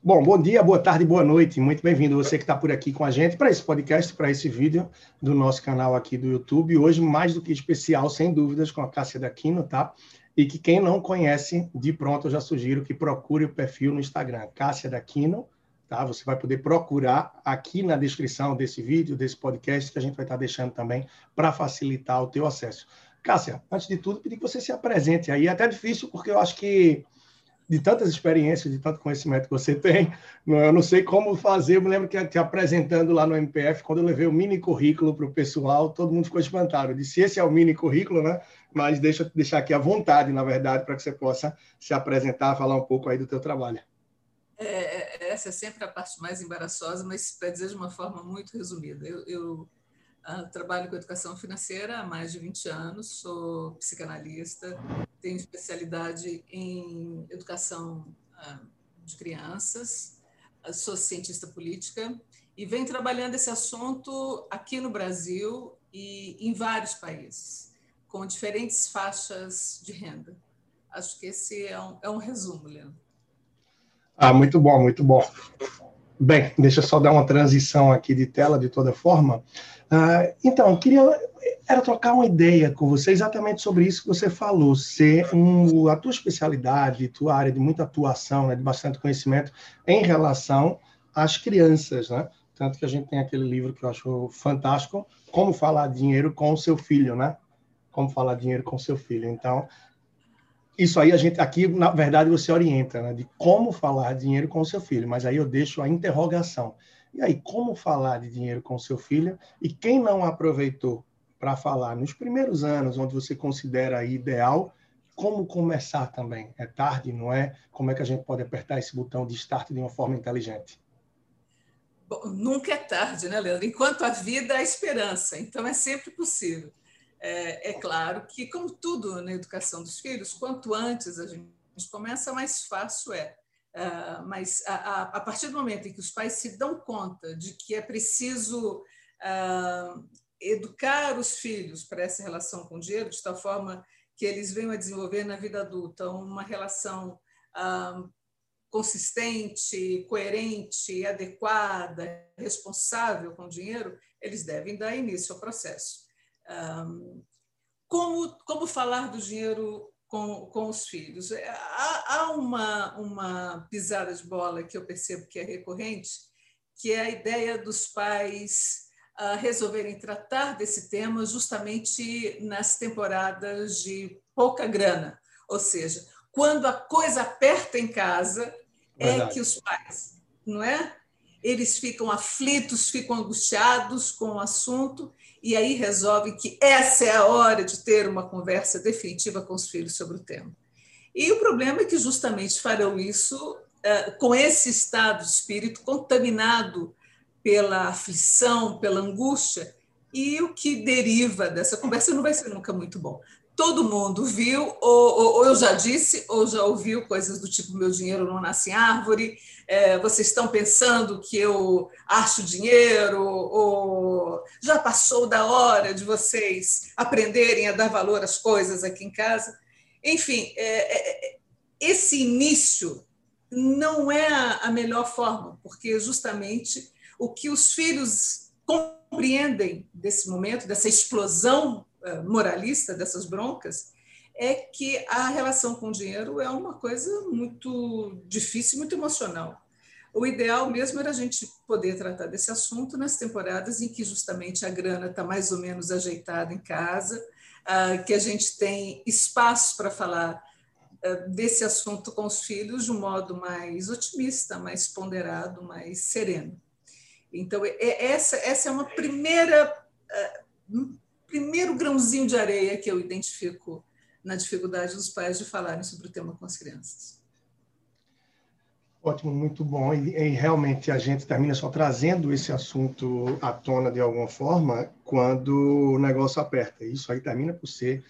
Bom, bom dia, boa tarde, boa noite. Muito bem-vindo você que está por aqui com a gente para esse podcast, para esse vídeo do nosso canal aqui do YouTube. Hoje, mais do que especial, sem dúvidas, com a Cássia Daquino, tá? E que quem não conhece, de pronto, eu já sugiro que procure o perfil no Instagram, Cássia Daquino, tá? Você vai poder procurar aqui na descrição desse vídeo, desse podcast, que a gente vai estar deixando também para facilitar o teu acesso. Cássia, antes de tudo, pedir que você se apresente aí. É até difícil, porque eu acho que de tantas experiências, de tanto conhecimento que você tem, eu não sei como fazer. Eu me lembro que te apresentando lá no MPF, quando eu levei o mini currículo para o pessoal, todo mundo ficou espantado. Eu disse: esse é o mini currículo, né? Mas deixa deixar aqui à vontade, na verdade, para que você possa se apresentar, falar um pouco aí do teu trabalho. É, é essa é sempre a parte mais embaraçosa, mas para dizer de uma forma muito resumida. Eu, eu ah, trabalho com educação financeira há mais de 20 anos, sou psicanalista, tenho especialidade em educação ah, de crianças, ah, sou cientista política e venho trabalhando esse assunto aqui no Brasil e em vários países, com diferentes faixas de renda. Acho que esse é um, é um resumo, Leandro. Ah, muito bom, muito bom. Bem, deixa eu só dar uma transição aqui de tela de toda forma. Uh, então, queria era trocar uma ideia com você exatamente sobre isso que você falou, ser um, a tua especialidade, tua área de muita atuação, né, de bastante conhecimento em relação às crianças, né? Tanto que a gente tem aquele livro que eu acho fantástico, Como Falar Dinheiro com o Seu Filho, né? Como Falar Dinheiro com o Seu Filho. Então, isso aí a gente aqui na verdade você orienta né, de como falar dinheiro com o seu filho mas aí eu deixo a interrogação e aí como falar de dinheiro com seu filho? E quem não aproveitou para falar? Nos primeiros anos onde você considera ideal como começar também? É tarde não é? Como é que a gente pode apertar esse botão de start de uma forma inteligente? Bom, nunca é tarde né Leandro? Enquanto a vida há esperança então é sempre possível. É, é, claro que, como tudo na educação dos filhos, quanto antes a gente começa, mais fácil é. Uh, mas a, a, a, partir do momento em que os pais se dão conta de que é preciso uh, educar os filhos para essa relação com o dinheiro, de tal forma que eles venham a desenvolver na vida adulta uma relação uh, consistente, coerente, adequada, responsável com o dinheiro, eles devem dar início ao processo. Um, como, como falar do dinheiro com, com os filhos? É, há, há uma, uma pisada de bola que eu percebo que é recorrente, que é a ideia dos pais uh, resolverem tratar desse tema justamente nas temporadas de pouca grana. Ou seja, quando a coisa aperta em casa, é Verdade. é que os pais, não é? Eles ficam aflitos, ficam angustiados com o assunto e aí resolve que essa é a hora de ter uma conversa definitiva com os filhos sobre o tema. E o problema é que justamente farão isso eh, com esse estado de espírito contaminado pela aflição, pela angústia, e o que deriva dessa conversa não vai ser nunca muito bom. Todo mundo viu, ou, ou, ou eu já disse, ou já ouviu coisas do tipo: meu dinheiro não nasce em árvore, é, vocês estão pensando que eu acho dinheiro, ou já passou da hora de vocês aprenderem a dar valor às coisas aqui em casa. Enfim, é, é, esse início não é a melhor forma, porque justamente o que os filhos compreendem desse momento, dessa explosão é, moralista, dessas broncas, é que a relação com o dinheiro é uma coisa muito difícil, muito emocional. O ideal mesmo era a gente poder tratar desse assunto nas temporadas em que justamente a grana está mais ou menos ajeitada em casa, ah, que a gente tem espaço para falar ah, desse assunto com os filhos de um modo mais otimista, mais ponderado, mais sereno. Então, essa, essa é uma primeira, um primeiro grãozinho de areia que eu identifico na dificuldade dos pais de falarem sobre o tema com as crianças. Ótimo, muito bom. E, e, realmente a gente termina só trazendo esse assunto à tona de alguma forma quando o negócio aperta. Isso aí termina por ser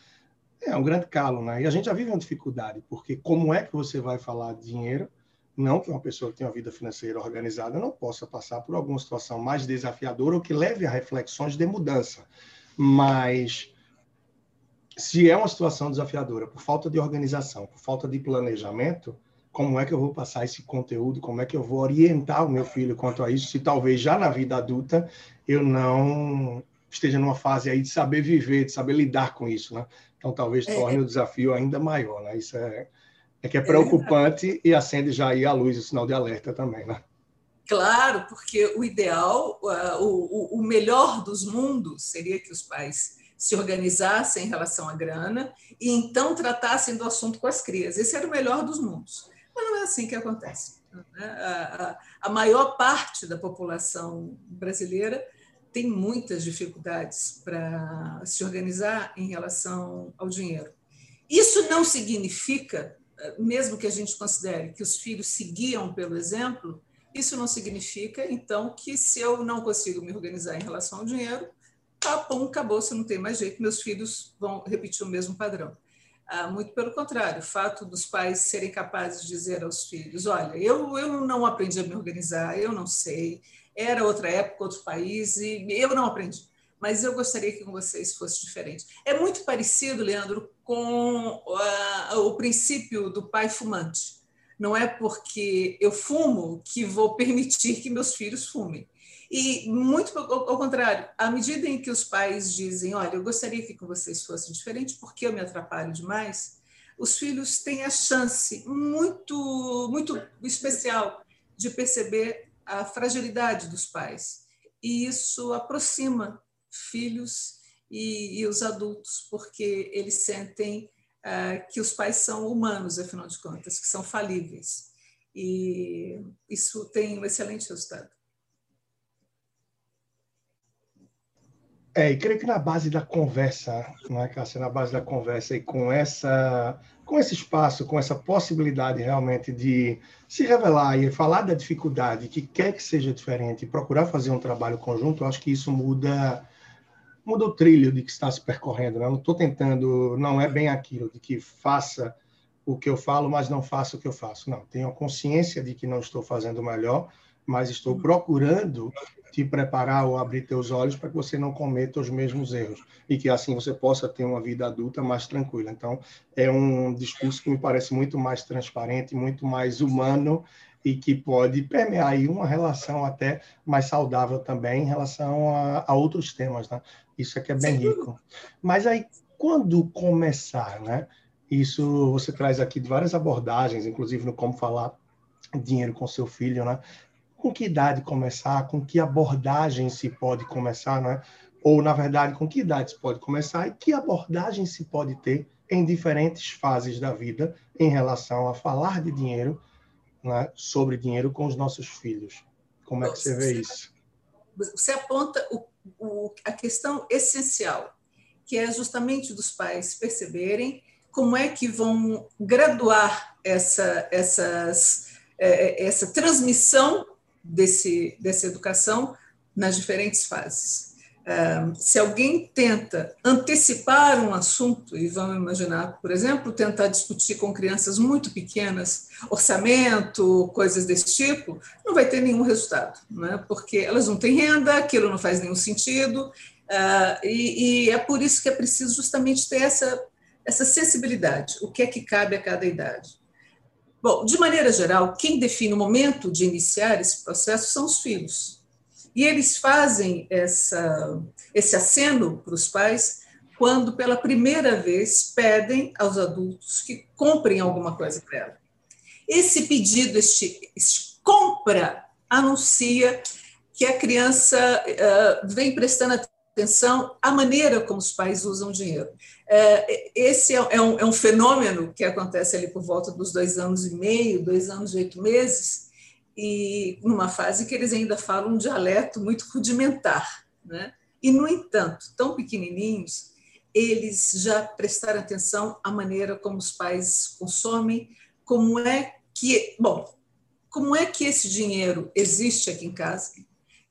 é, um grande calo, né? E a gente já vive uma dificuldade, porque como é que você vai falar de dinheiro? Não que uma pessoa que tem uma vida financeira organizada não possa passar por alguma situação mais desafiadora ou que leve a reflexões de mudança. Mas se é uma situação desafiadora por falta de organização, por falta de planejamento, como é que eu vou passar esse conteúdo, como é que eu vou orientar o meu filho quanto a isso, se talvez já na vida adulta eu não esteja numa fase aí de saber viver, de saber lidar com isso, né? Então talvez é, torne é. o desafio ainda maior, né? Isso é, é que é, é preocupante e acende já aí a luz, o sinal de alerta também, né? Claro, porque o ideal, o, o melhor dos mundos seria que os pais se organizassem em relação à grana e então tratassem do assunto com as crias. Esse era o melhor dos mundos. Mas não é assim que acontece. Né? A, a, maior parte da população brasileira tem muitas dificuldades para se organizar em relação ao dinheiro. Isso não significa, mesmo que a gente considere que os filhos seguiam pelo exemplo, isso não significa, então, que se eu não consigo me organizar em relação ao dinheiro, tá bom, acabou, você não tem mais jeito, meus filhos vão repetir o mesmo padrão. Ah, muito pelo contrário, o fato dos pais serem capazes de dizer aos filhos: olha, eu, eu não aprendi a me organizar, eu não sei, era outra época, outro país, e eu não aprendi. Mas eu gostaria que com vocês fosse diferente. É muito parecido, Leandro, com uh, o princípio do pai fumante não é porque eu fumo que vou permitir que meus filhos fumem. E muito ao contrário, à medida em que os pais dizem, olha, eu gostaria que com vocês fosse diferente, porque eu me atrapalho demais, os filhos têm a chance muito, muito especial de perceber a fragilidade dos pais. E isso aproxima filhos e, e os adultos, porque eles sentem que os pais são humanos, afinal de contas, que são falíveis. E isso tem um excelente resultado. É, e creio que na base da conversa, não é, Cássia? Na base da conversa e com essa, com esse espaço, com essa possibilidade realmente de se revelar e falar da dificuldade que quer que seja diferente e procurar fazer um trabalho conjunto, eu acho que isso muda muda o trilho de que está se percorrendo. Né? Eu não estou tentando, não é bem aquilo de que faça o que eu falo, mas não faça o que eu faço. Não, tenho a consciência de que não estou fazendo melhor, mas estou uhum. procurando te preparar ou abrir teus olhos para que você não cometa os mesmos erros e que assim você possa ter uma vida adulta mais tranquila. Então, é um discurso que me parece muito mais transparente, muito mais humano e que pode permear aí uma relação até mais saudável também em relação a, a outros temas, né? Isso aqui é bem rico. Mas aí, quando começar, né? Isso você traz aqui de várias abordagens, inclusive no como falar dinheiro com seu filho, né? Com que idade começar? Com que abordagem se pode começar, né? Ou, na verdade, com que idade se pode começar e que abordagem se pode ter em diferentes fases da vida em relação a falar de dinheiro né, sobre dinheiro com os nossos filhos. Como é que você vê isso? Você aponta o, o, a questão essencial, que é justamente dos pais perceberem como é que vão graduar essa, essas, é, essa transmissão desse, dessa educação nas diferentes fases se alguém tenta antecipar um assunto, e vamos imaginar, por exemplo, tentar discutir com crianças muito pequenas orçamento, coisas desse tipo, não vai ter nenhum resultado, né? porque elas não têm renda, aquilo não faz nenhum sentido, ah, e, é por isso que é preciso justamente ter essa, essa sensibilidade, o que é que cabe a cada idade. Bom, de maneira geral, quem define o momento de iniciar esse processo são os filhos e eles fazem essa, esse aceno para os pais quando, pela primeira vez, pedem aos adultos que comprem alguma coisa para ela. Esse pedido, este, este compra, anuncia que a criança uh, vem prestando atenção à maneira como os pais usam dinheiro. Uh, esse é, é, um, é um fenômeno que acontece ali por volta dos dois anos e meio, dois anos e oito meses, e numa fase que eles ainda falam um dialeto muito rudimentar. Né? E, no entanto, tão pequenininhos, eles já prestaram atenção à maneira como os pais consomem, como é que, bom, como é que esse dinheiro existe aqui em casa,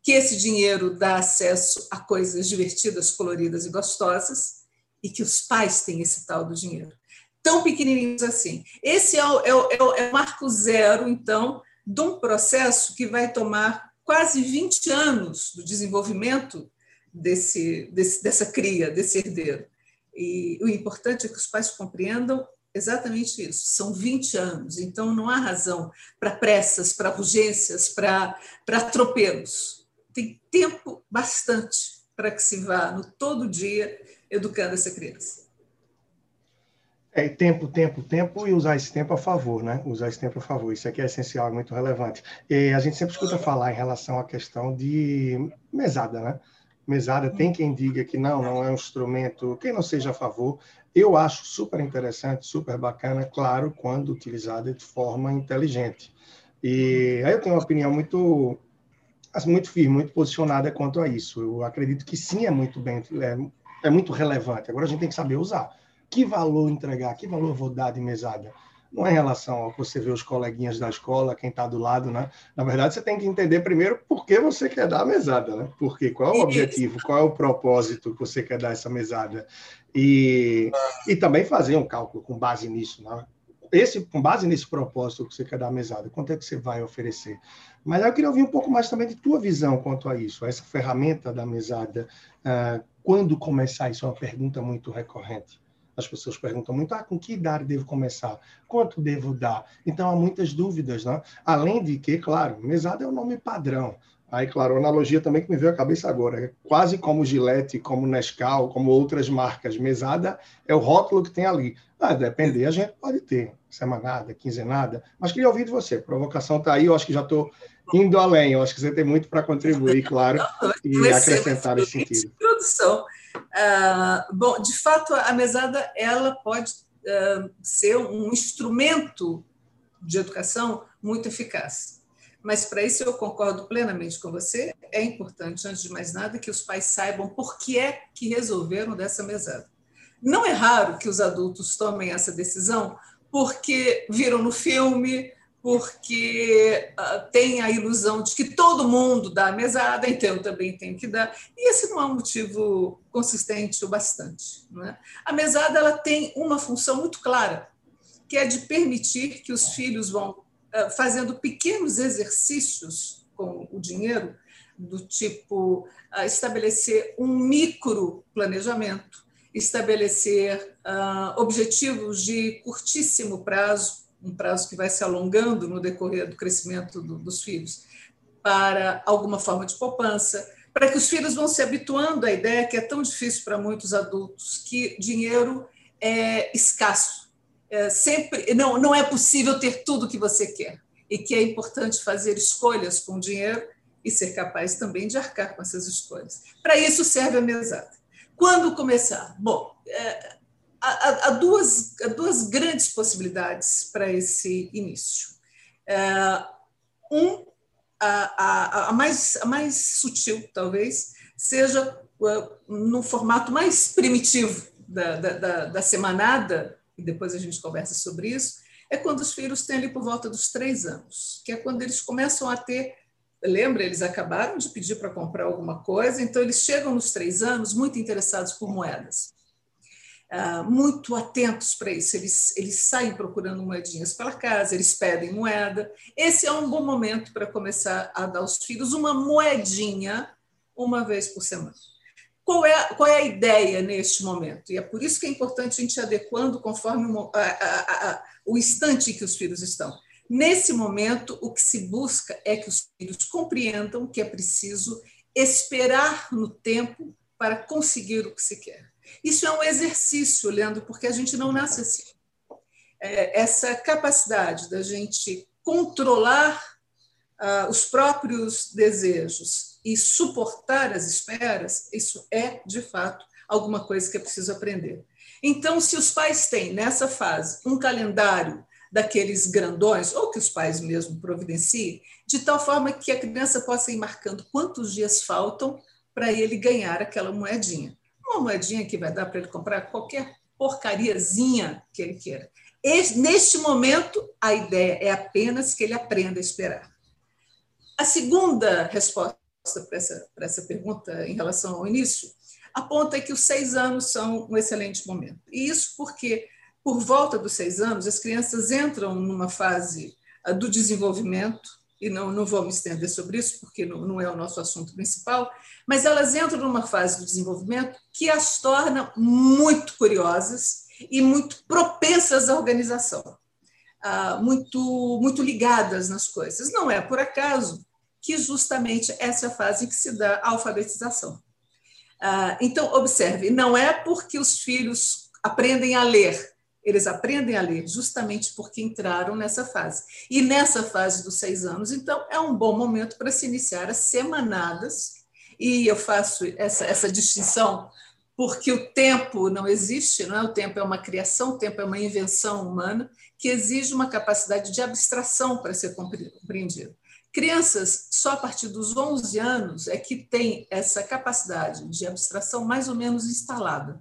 que esse dinheiro dá acesso a coisas divertidas, coloridas e gostosas, e que os pais têm esse tal do dinheiro. Tão pequenininhos assim. Esse é o, é o, é o é marco zero, então, de um processo que vai tomar quase 20 anos do desenvolvimento desse, desse, dessa cria, desse herdeiro. E o importante é que os pais compreendam exatamente isso. São 20 anos, então não há razão para pressas, para urgências, para atropelos. Tem tempo bastante para que se vá no todo dia educando essa criança. É tempo, tempo, tempo e usar esse tempo a favor, né? Usar esse tempo a favor. Isso aqui é essencial, é muito relevante. E a gente sempre escuta falar em relação à questão de mesada, né? Mesada, tem quem diga que não, não é um instrumento, quem não seja a favor. Eu acho super interessante, super bacana, claro, quando utilizada de forma inteligente. E aí eu tenho uma opinião muito assim, muito firme, muito posicionada quanto a isso. Eu acredito que sim é muito bem, é, é muito relevante. Agora a gente tem que saber usar. Que valor entregar? Que valor vou dar de mesada? Não é em relação ao que você vê os coleguinhas da escola, quem está do lado, né? Na verdade, você tem que entender primeiro por que você quer dar a mesada, né? Porque qual é o objetivo, qual é o propósito que você quer dar essa mesada. E, e também fazer um cálculo com base nisso, né? Esse, com base nesse propósito que você quer dar a mesada, quanto é que você vai oferecer? Mas eu queria ouvir um pouco mais também de tua visão quanto a isso, a essa ferramenta da mesada. Uh, quando começar? Isso é uma pergunta muito recorrente. As pessoas perguntam muito: ah, com que idade devo começar? Quanto devo dar? Então há muitas dúvidas, né? Além de que, claro, mesada é o nome padrão. Aí, claro, a analogia também que me veio à cabeça agora, é quase como Gillette, como Nescau, como outras marcas. Mesada é o rótulo que tem ali. Ah, depender, a gente pode ter semanada, quinzenada, mas queria ouvir de você. A provocação está aí, eu acho que já estou indo além, eu acho que você tem muito para contribuir, claro, e acrescentar nesse sentido. Introdução. Uh, bom, de fato, a mesada ela pode uh, ser um instrumento de educação muito eficaz. Mas para isso eu concordo plenamente com você. É importante, antes de mais nada, que os pais saibam por que é que resolveram dessa mesada. Não é raro que os adultos tomem essa decisão porque viram no filme, porque uh, tem a ilusão de que todo mundo dá a mesada, então também tenho que dar. E esse não é um motivo consistente o bastante. É? A mesada ela tem uma função muito clara, que é de permitir que os filhos vão uh, fazendo pequenos exercícios com o dinheiro, do tipo uh, estabelecer um micro planejamento, estabelecer objetivos de curtíssimo prazo um prazo que vai se alongando no decorrer do crescimento do, dos filhos, para alguma forma de poupança, para que os filhos vão se habituando à ideia que é tão difícil para muitos adultos que dinheiro é escasso. É sempre não, não é possível ter tudo que você quer e que é importante fazer escolhas com dinheiro e ser capaz também de arcar com essas escolhas. Para isso serve a mesada. Quando começar? Bom, é, há, há, duas, há duas grandes possibilidades para esse início. É, um, a, a, a, mais, a mais sutil, talvez, seja é, no formato mais primitivo da, da, da, semanada, e depois a gente conversa sobre isso, é quando os filhos têm ali por volta dos três anos, que é quando eles começam a ter. Lembra, eles acabaram de pedir para comprar alguma coisa, então eles chegam nos três anos muito interessados por moedas. Ah, muito atentos para isso. Eles, eles saem procurando moedinhas pela casa, eles pedem moeda. Esse é um bom momento para começar a dar aos filhos uma moedinha uma vez por semana. Qual é, qual é a ideia neste momento? E é por isso que é importante a gente ir adequando conforme o, a, a, a, o instante em que os filhos estão. Nesse momento, o que se busca é que os filhos compreendam que é preciso esperar no tempo para conseguir o que se quer. Isso é um exercício, Leandro, porque a gente não nasce assim. É, essa capacidade da gente controlar ah, os próprios desejos e suportar as esperas, isso é, de fato, alguma coisa que é preciso aprender. Então, se os pais têm, nessa fase, um calendário daqueles grandões, ou que os pais mesmo providenciem, de tal forma que a criança possa ir marcando quantos dias faltam para ele ganhar aquela moedinha uma moedinha que vai dar para ele comprar qualquer porcariazinha que ele queira. neste momento, a ideia é apenas que ele aprenda a esperar. A segunda resposta para essa, para essa pergunta em relação ao início aponta que os seis anos são um excelente momento. E isso porque, por volta dos seis anos, as crianças entram numa fase ah, do desenvolvimento e não, não vou me estender sobre isso, porque não, não é o nosso assunto principal, mas elas entram numa fase do desenvolvimento que as torna muito curiosas e muito propensas à organização, ah, muito, muito ligadas nas coisas. Não é por acaso que justamente essa é a fase em que se dá a alfabetização. Ah, então, observe, não é porque os filhos aprendem a ler, eles aprendem a ler justamente porque entraram nessa fase. E nessa fase dos seis anos, então, é um bom momento para se iniciar as semanadas, e eu faço essa, essa distinção porque o tempo não existe, não é? O tempo é uma criação, o tempo é uma invenção humana que exige uma capacidade de abstração para ser compreendido. Crianças, só a partir dos 11 anos é que tem essa capacidade de abstração mais ou menos instalada.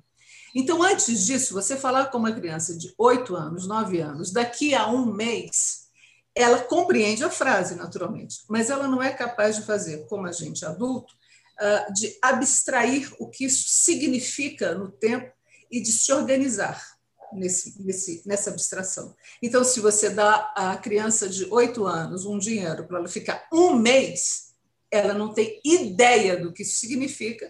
Então, antes disso, você falar com uma criança de 8 anos, 9 anos, daqui a um mês, ela compreende a frase, naturalmente, mas ela não é capaz de fazer, como a gente adulto, ah, de abstrair o que isso significa no tempo e de se organizar nesse, nesse, nessa abstração. Então, se você dá à criança de oito anos um dinheiro para ela ficar um mês, ela não tem ideia do que isso significa,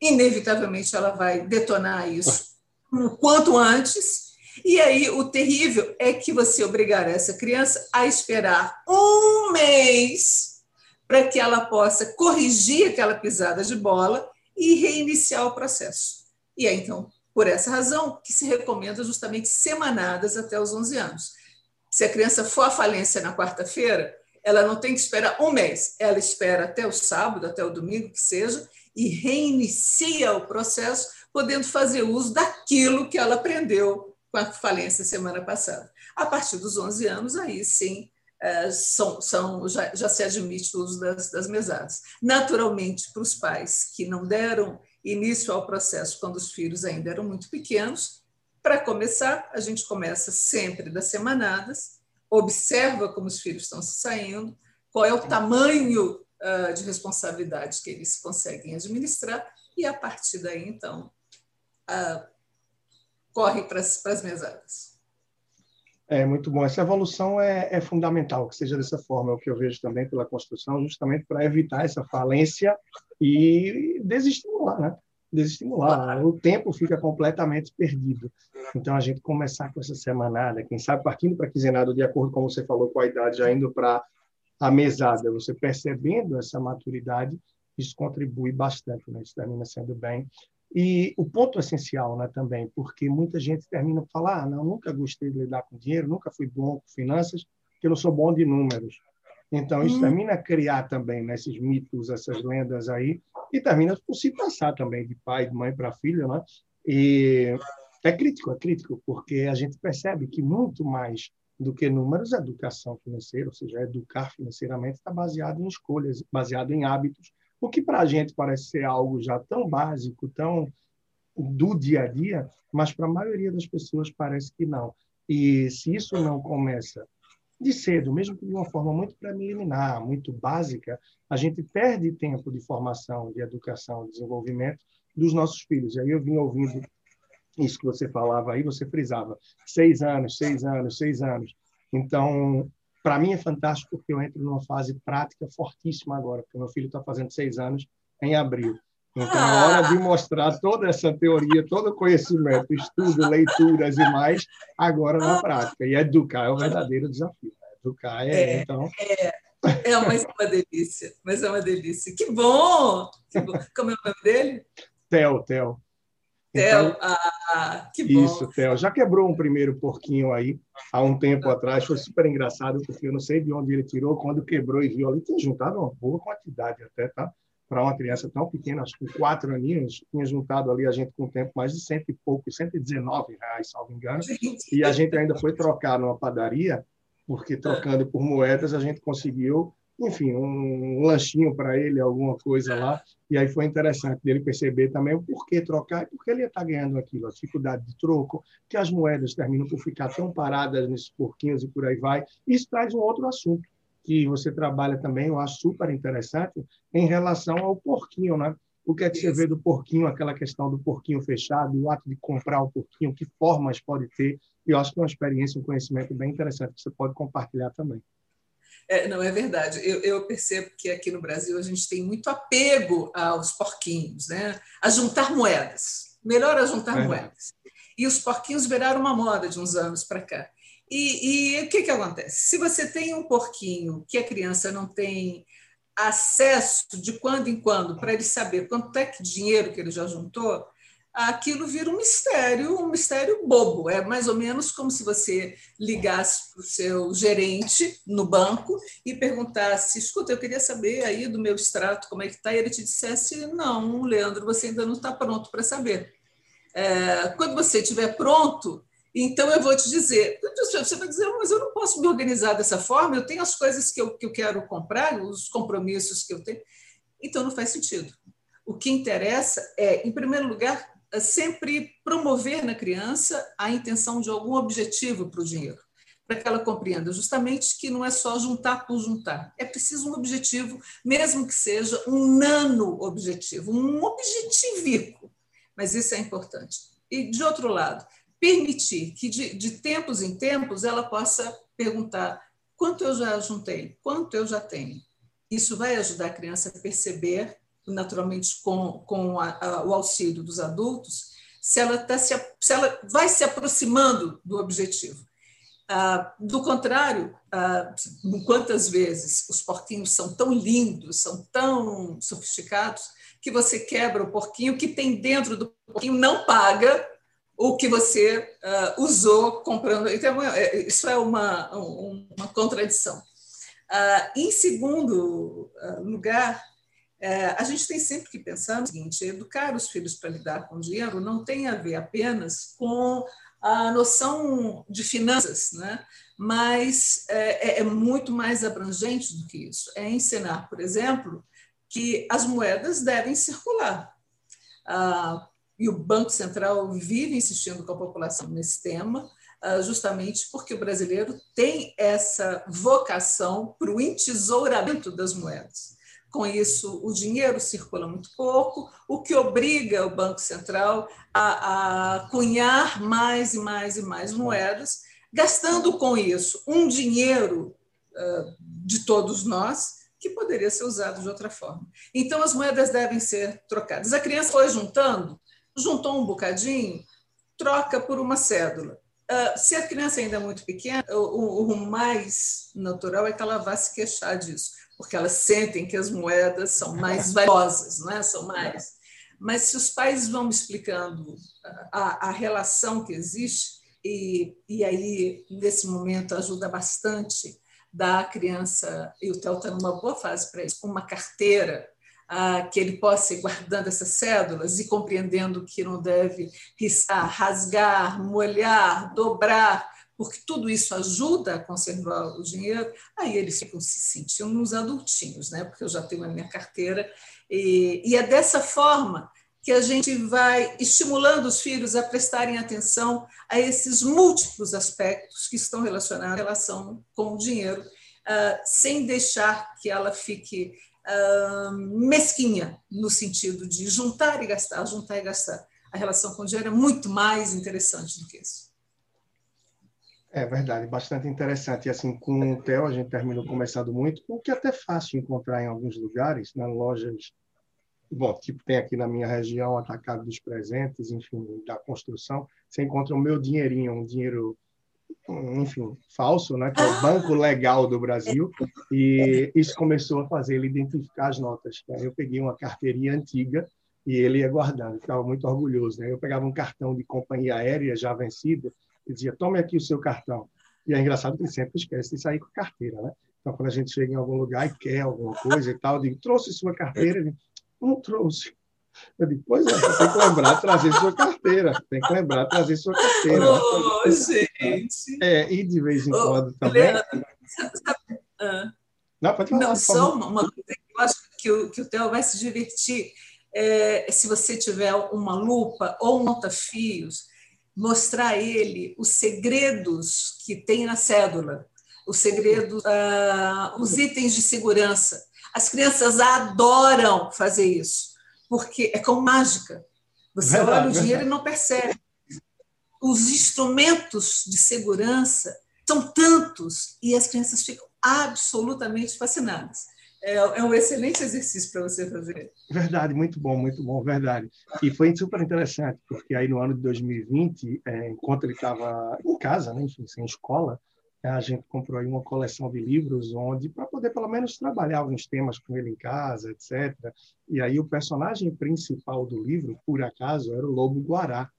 inevitavelmente ela vai detonar isso o quanto antes. E aí, o terrível é que você obrigar essa criança a esperar um mês para que ela possa corrigir aquela pisada de bola e reiniciar o processo. E é então, por essa razão, que se recomenda justamente semanadas até os 11 anos. Se a criança for à falência na quarta-feira, ela não tem que esperar um mês, ela espera até o sábado, até o domingo, que seja, e reinicia o processo, podendo fazer uso daquilo que ela aprendeu com a falência semana passada. A partir dos 11 anos, aí sim, é, são, são, já, já se admite o uso das, das mesadas. Naturalmente, para os pais que não deram início ao processo quando os filhos ainda eram muito pequenos, para começar, a gente começa sempre das semanadas, observa como os filhos estão se saindo, qual é o tamanho uh, de responsabilidade que eles conseguem administrar, e a partir daí, então, uh, corre para as mesadas. É muito bom. Essa evolução é, é, fundamental, que seja dessa forma, é o que eu vejo também pela construção, justamente para evitar essa falência e desestimular, né? Desestimular. O tempo fica completamente perdido. Então, a gente começar com essa semanada, quem sabe partindo para a quinzenada, de acordo com você falou, com a idade, já indo para a mesada, você percebendo essa maturidade, isso contribui bastante, né? Isso termina sendo bem e o ponto essencial né, também, porque muita gente termina por falar, ah, não, nunca gostei de lidar com dinheiro, nunca fui bom com finanças, porque eu não sou bom de números. Então, isso hum. termina a criar também né, esses mitos, essas lendas aí, e termina por se passar também de pai, de mãe para filho, né? E é crítico, é crítico, porque a gente percebe que muito mais do que números, educação financeira, ou seja, educar financeiramente, está baseado em escolhas, baseado em hábitos o que para a gente parece ser algo já tão básico, tão do dia a dia, mas para a maioria das pessoas parece que não. E se isso não começa de cedo, mesmo que de uma forma muito preliminar, muito básica, a gente perde tempo de formação, de educação, de desenvolvimento dos nossos filhos. E aí eu vim ouvindo isso que você falava aí, você frisava seis anos, seis anos, seis anos. Então, para mim é fantástico porque eu entro numa fase prática fortíssima agora, porque meu filho está fazendo seis anos em abril. Então, é hora de mostrar toda essa teoria, todo o conhecimento, estudo, leituras e mais, agora na prática. E educar é o verdadeiro desafio. Né? Educar é, é então... É, é uma, uma delícia, mas é uma delícia. Que bom! Que bom. Como é o nome dele? Theo, Theo. Theo, então, ah, que bom. Isso, Theo. Já quebrou um primeiro porquinho aí, há um tempo atrás. Foi super engraçado, porque eu não sei de onde ele tirou. Quando quebrou e viu ali, tinha juntado uma boa quantidade até, tá? Para uma criança tão pequena, acho que com quatro aninhos, tinha juntado ali a gente com o tempo mais de cento e pouco, 119 reais, salvo engano. E a gente ainda foi trocar numa padaria, porque trocando por moedas a gente conseguiu enfim, um, lanchinho para ele, alguma coisa lá. E aí foi interessante dele perceber também o porquê trocar e porque ele ia estar tá ganhando aquilo, a dificuldade de troco, que as moedas terminam por ficar tão paradas nesses porquinhos e por aí vai. Isso traz um outro assunto que você trabalha também, eu acho super interessante, em relação ao porquinho, né? O que é que você vê do porquinho, aquela questão do porquinho fechado, o ato de comprar o porquinho, que formas pode ter? E eu acho que é uma experiência, um conhecimento bem interessante que você pode compartilhar também. É, não é verdade. Eu, eu, percebo que aqui no Brasil a gente tem muito apego aos porquinhos, né? a juntar moedas. Melhor a juntar é. moedas. E os porquinhos viraram uma moda de uns anos para cá. E, e o que, que acontece? Se você tem um porquinho que a criança não tem acesso de quando em quando para ele saber quanto é que dinheiro que ele já juntou, aquilo vira um mistério, um mistério bobo. É mais ou menos como se você ligasse para o seu gerente no banco e perguntasse: escuta, eu queria saber aí do meu extrato como é que está, e ele te dissesse: não, Leandro, você ainda não está pronto para saber. É, quando você estiver pronto, então eu vou te dizer, você vai dizer, mas eu não posso me organizar dessa forma, eu tenho as coisas que eu, que eu quero comprar, os compromissos que eu tenho. Então não faz sentido. O que interessa é, em primeiro lugar, sempre promover na criança a intenção de algum objetivo para o dinheiro, para que ela compreenda justamente que não é só juntar por juntar, é preciso um objetivo, mesmo que seja um nano objetivo, um objetivico, mas isso é importante. E, de outro lado, permitir que, de, de tempos em tempos, ela possa perguntar quanto eu já juntei, quanto eu já tenho. Isso vai ajudar a criança a perceber, naturalmente com, com a, a, o auxílio dos adultos, se ela, tá se, se ela vai se aproximando do objetivo. Ah, do contrário, ah, quantas vezes os porquinhos são tão lindos, são tão sofisticados, que você quebra o porquinho, que tem dentro do porquinho não paga o que você uh, usou comprando. Então, é, isso é uma, uma contradição. Uh, em segundo uh, lugar, a gente tem sempre que pensar no seguinte: educar os filhos para lidar com dinheiro não tem a ver apenas com a noção de finanças, né? mas é, é muito mais abrangente do que isso. É ensinar, por exemplo, que as moedas devem circular. Ah, e o Banco Central vive insistindo com a população nesse tema, ah, justamente porque o brasileiro tem essa vocação para o entesouramento das moedas. Com isso, o dinheiro circula muito pouco, o que obriga o Banco Central a, a cunhar mais e mais e mais moedas, gastando com isso um dinheiro uh, de todos nós que poderia ser usado de outra forma. Então, as moedas devem ser trocadas. A criança foi juntando juntou um bocadinho, troca por uma cédula. Uh, se a criança ainda é muito pequena, o, o, mais natural é que ela vá se queixar disso, porque elas sentem que as moedas são mais valiosas, não é? São mais. Mas se os pais vão explicando a, a relação que existe, e, e aí, nesse momento, ajuda bastante da criança, e o Theo está numa boa fase para isso, uma carteira que ele possa ir guardando essas cédulas e compreendendo que não deve riscar, rasgar, molhar, dobrar, porque tudo isso ajuda a conservar o dinheiro, aí eles ficam se sentindo uns adultinhos, né? porque eu já tenho a minha carteira, e, e é dessa forma que a gente vai estimulando os filhos a prestarem atenção a esses múltiplos aspectos que estão relacionados à relação com o dinheiro, uh, sem deixar que ela fique mesquinha, no sentido de juntar e gastar, juntar e gastar. A relação com o dinheiro é muito mais interessante do que isso. É verdade, bastante interessante. E assim, com o Theo, a gente terminou começando muito, o que é até fácil encontrar em alguns lugares, nas lojas, bom, tipo tem aqui na minha região, atacado dos presentes, enfim, da construção, você encontra o meu dinheirinho, um dinheiro enfim, falso, né, que é o Banco Legal do Brasil, e isso começou a fazer ele identificar as notas. Aí eu peguei uma carteirinha antiga e ele ia guardando, ficava muito orgulhoso. Né? Eu pegava um cartão de companhia aérea já vencido e dizia: tome aqui o seu cartão. E é engraçado que ele sempre esquece de sair com a carteira, né? Então, quando a gente chega em algum lugar e quer alguma coisa e tal, eu digo: trouxe sua carteira? Ele, não trouxe. Eu digo, pois é, tem que lembrar de trazer sua carteira. Tem que lembrar de trazer sua carteira. Oh, gente! É, e de vez em quando também. Helena, sabe, ah, não, pode falar, não só uma coisa que eu acho que o, que o Theo vai se divertir. É, se você tiver uma lupa ou um monta-fios, mostrar a ele os segredos que tem na cédula, os segredos, ah, os itens de segurança. As crianças adoram fazer isso porque é como mágica. Você verdade, olha o dinheiro verdade. e não percebe. Os instrumentos de segurança são tantos e as crianças ficam absolutamente fascinadas. É, é um excelente exercício para você fazer. Verdade, muito bom, muito bom, verdade. E foi super interessante, porque aí no ano de 2020, é, enquanto ele estava em casa, né, enfim, sem escola, a gente comprou aí uma coleção de livros onde para poder pelo menos trabalhar alguns temas com ele em casa, etc. E aí o personagem principal do livro, por acaso, era o Lobo Guará.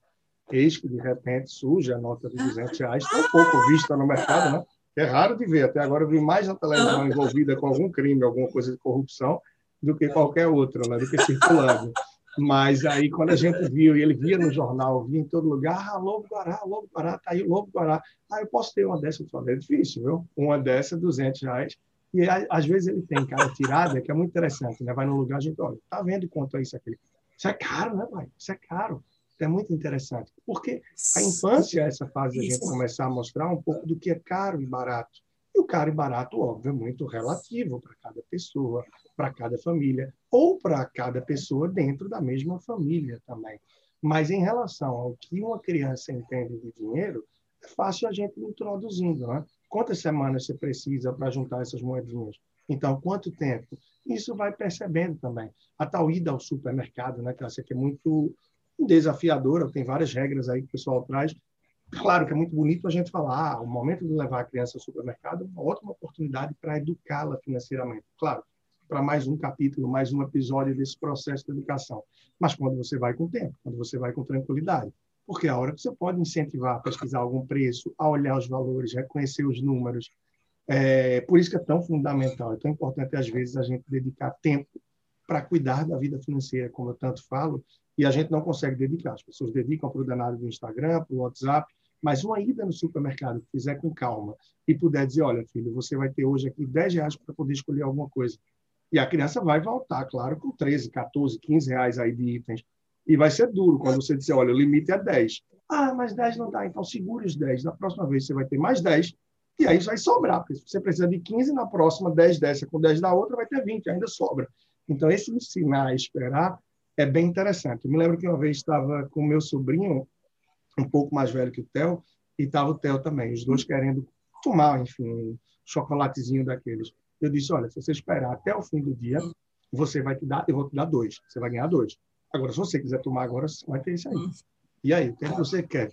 Eis que de repente surge a nota de 200 reais, tão pouco vista no mercado, né? É raro de ver. Até agora eu vi mais na televisão envolvida com algum crime, alguma coisa de corrupção, do que qualquer outra, né? do que circulando. Mas aí, quando a gente viu, e ele via no jornal, via em todo lugar, ah, Lobo Guará, Lobo Guará, tá aí Lobo Guará. Ah, eu posso ter uma dessa? Eu falei, é difícil, viu? Uma dessa, 200 reais. E às vezes ele tem cara tirada, que é muito interessante, né? Vai no lugar, a gente, olha, tá vendo quanto é isso aqui? Isso é caro, né, pai? Isso é caro. É muito interessante. Porque a infância é essa fase de a gente começar a mostrar um pouco do que é caro e barato. E o caro e barato, óbvio, é muito relativo para cada pessoa, para cada família, ou para cada pessoa dentro da mesma família também. Mas em relação ao que uma criança entende de dinheiro, é fácil a gente introduzindo. Né? Quantas semanas você precisa para juntar essas moedinhas? Então, quanto tempo? Isso vai percebendo também. A tal ida ao supermercado, né, que aqui é muito desafiadora, tem várias regras aí que o pessoal traz, Claro que é muito bonito a gente falar, ah, o momento de levar a criança ao supermercado é uma ótima oportunidade para educá-la financeiramente. Claro, para mais um capítulo, mais um episódio desse processo de educação. Mas quando você vai com tempo, quando você vai com tranquilidade. Porque é a hora que você pode incentivar a pesquisar algum preço, a olhar os valores, reconhecer os números. É, por isso que é tão fundamental, é tão importante, às vezes, a gente dedicar tempo para cuidar da vida financeira, como eu tanto falo, e a gente não consegue dedicar. As pessoas dedicam para o danado do Instagram, para o WhatsApp, mas uma ida no supermercado que fizer com calma e puder dizer, olha, filho, você vai ter hoje aqui 10 reais para poder escolher alguma coisa. E a criança vai voltar, claro, com 13, 14, 15 reais aí de itens. E vai ser duro quando você dizer, olha, o limite é 10. Ah, mas 10 não dá, então segure os 10. Na próxima vez você vai ter mais 10 e aí vai sobrar, porque se você precisa de 15, na próxima 10 dessa com 10 da outra vai ter 20, ainda sobra. Então, esse ensinar a esperar é bem interessante. Eu me lembro que uma vez estava com meu sobrinho, um pouco mais velho que o Theo, e estava o Theo também, os dois querendo tomar, enfim, um chocolatezinho daqueles. Eu disse, olha, se você esperar até o fim do dia, você vai te dar, eu vou te dar dois, você vai ganhar dois. Agora, se você quiser tomar agora, vai ter isso aí. E aí, o que, é que você quer?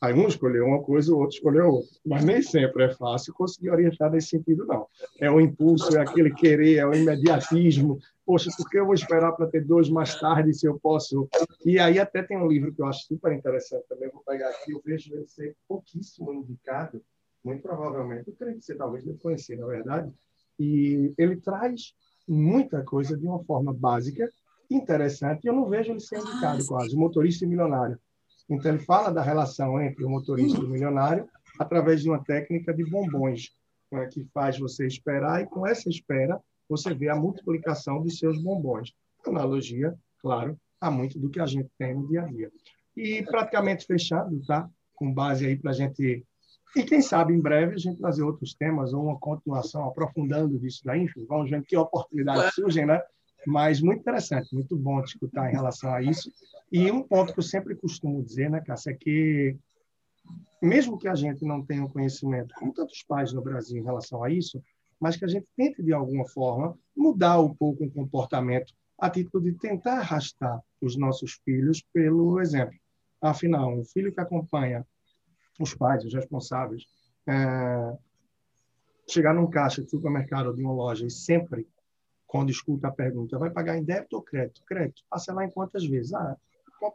Aí um escolheu uma coisa, o outro escolheu outra. Mas nem sempre é fácil conseguir orientar nesse sentido, não. É o impulso, é aquele querer, é o imediatismo. Poxa, por que eu vou esperar para ter dois mais tarde se eu posso? E aí até tem um livro que eu acho super interessante também, vou pegar aqui, eu vejo ele ser pouquíssimo indicado, muito provavelmente, eu creio que você talvez deve conhecer, na verdade, e ele traz muita coisa de uma forma básica, interessante, e eu não vejo ele ser indicado quase, o motorista e milionário então, ele fala da relação entre o motorista e o milionário através de uma técnica de bombons, né, que faz você esperar, e com essa espera, você vê a multiplicação dos seus bombons. Analogia, claro, a muito do que a gente tem no dia a dia. E praticamente fechado, tá? Com base aí para a gente. E quem sabe em breve a gente trazer outros temas ou uma continuação aprofundando disso daí, enfim, vamos ver que oportunidades surgem, né? Mas muito interessante, muito bom escutar em relação a isso. E um ponto que eu sempre costumo dizer, né, Cássia, é que mesmo que a gente não tenha um conhecimento, como tantos pais no Brasil em relação a isso, mas que a gente tente, de alguma forma, mudar um pouco o comportamento a título de tentar arrastar os nossos filhos pelo exemplo. Afinal, um filho que acompanha os pais, os responsáveis, é, chegar num caixa de supermercado ou de uma loja e sempre quando escuta a pergunta, vai pagar em débito ou crédito? Crédito. Parcelar em quantas vezes? Ah,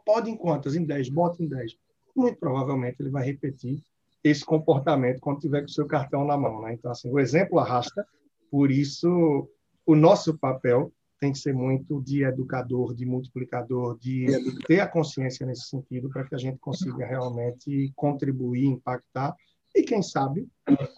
pode em quantas? Em 10, bota em 10. Muito provavelmente ele vai repetir esse comportamento quando tiver com o seu cartão na mão. Né? Então, assim, o exemplo arrasta, por isso o nosso papel tem que ser muito de educador, de multiplicador, de ter a consciência nesse sentido para que a gente consiga realmente contribuir, impactar e, quem sabe,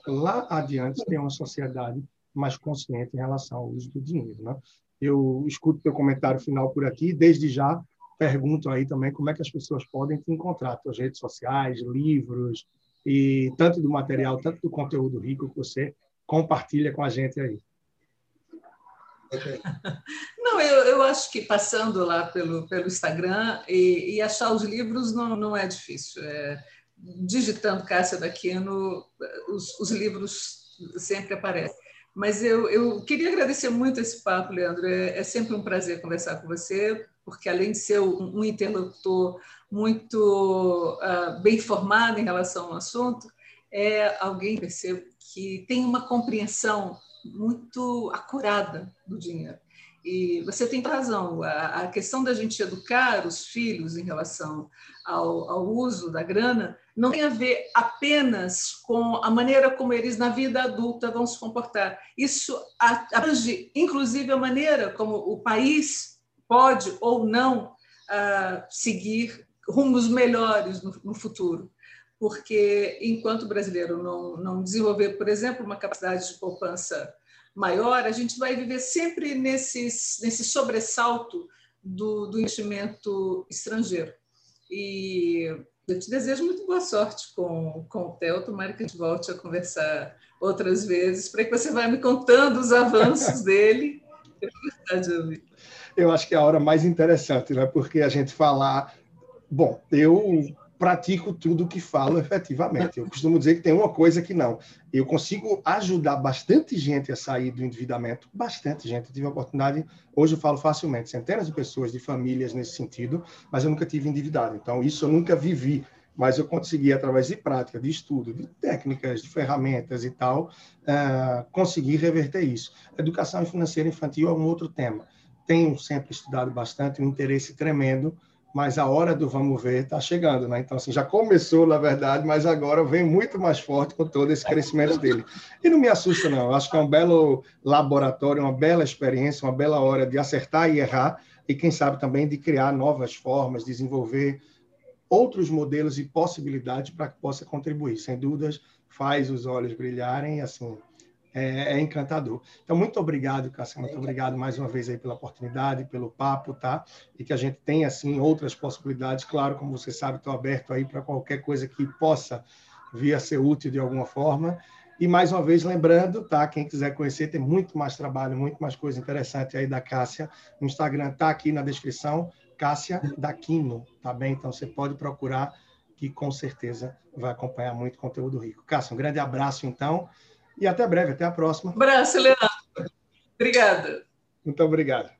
lá adiante ter uma sociedade mais consciente em relação ao uso do dinheiro. Né? Eu escuto teu comentário final por aqui, desde já pergunto aí também como é que as pessoas podem te encontrar, tuas redes sociais, livros, e tanto do material, tanto do conteúdo rico que você compartilha com a gente aí. Não, eu, eu acho que passando lá pelo, pelo Instagram e, e achar os livros não, não é difícil. É, digitando Cássia Daquino, os, os livros sempre aparecem. Mas eu, eu queria agradecer muito esse papo, Leandro. É, é sempre um prazer conversar com você, porque além de ser um, um interlocutor muito uh, bem formado em relação ao assunto, é alguém, percebo, que tem uma compreensão muito acurada do dinheiro. E você tem razão, a, a questão da gente educar os filhos em relação ao, ao, uso da grana não tem a ver apenas com a maneira como eles na vida adulta vão se comportar. Isso abrange, inclusive, a maneira como o país pode ou não uh, seguir rumos melhores no, no futuro porque enquanto o brasileiro não, não desenvolver, por exemplo, uma capacidade de poupança maior, a gente vai viver sempre nesses, nesse sobressalto do, do investimento estrangeiro. E eu te desejo muito boa sorte com, com o Theo. Tomara que a gente volte a conversar outras vezes, para que você vá me contando os avanços dele. Eu Eu acho que é a hora mais interessante, né? porque a gente falar. Bom, eu pratico tudo o que falo efetivamente. Eu costumo dizer que tem uma coisa que não. Eu consigo ajudar bastante gente a sair do endividamento, bastante gente. Eu tive a oportunidade, hoje eu falo facilmente, centenas de pessoas, de famílias nesse sentido, mas eu nunca tive endividado. Então, isso eu nunca vivi, mas eu consegui, através de prática, de estudo, de técnicas, de ferramentas e tal, uh, conseguir reverter isso. Educação financeira infantil é um outro tema. Tenho sempre estudado bastante, um interesse tremendo mas a hora do vamos ver está chegando, né? Então, assim, já começou, na verdade, mas agora vem muito mais forte com todo esse crescimento dele. E não me assusta, não. Acho que é um belo laboratório, uma bela experiência, uma bela hora de acertar e errar, e quem sabe também de criar novas formas, desenvolver outros modelos e possibilidades para que possa contribuir. Sem dúvidas, faz os olhos brilharem, assim, é, é, encantador. Então, muito obrigado, Cássio, muito obrigado mais uma vez aí pela oportunidade, pelo papo, tá? E que a gente tenha, assim, outras possibilidades. Claro, como você sabe, estou aberto aí para qualquer coisa que possa vir a ser útil de alguma forma. E mais uma vez, lembrando, tá? Quem quiser conhecer, tem muito mais trabalho, muito mais coisa interessante aí da Cássia. O Instagram tá aqui na descrição, Cássia Daquino, tá bem? Então, você pode procurar que com certeza vai acompanhar muito conteúdo rico. Cássia, um grande abraço, então. E até breve, até a próxima. Abraço, Leandro. Obrigada. Muito obrigado.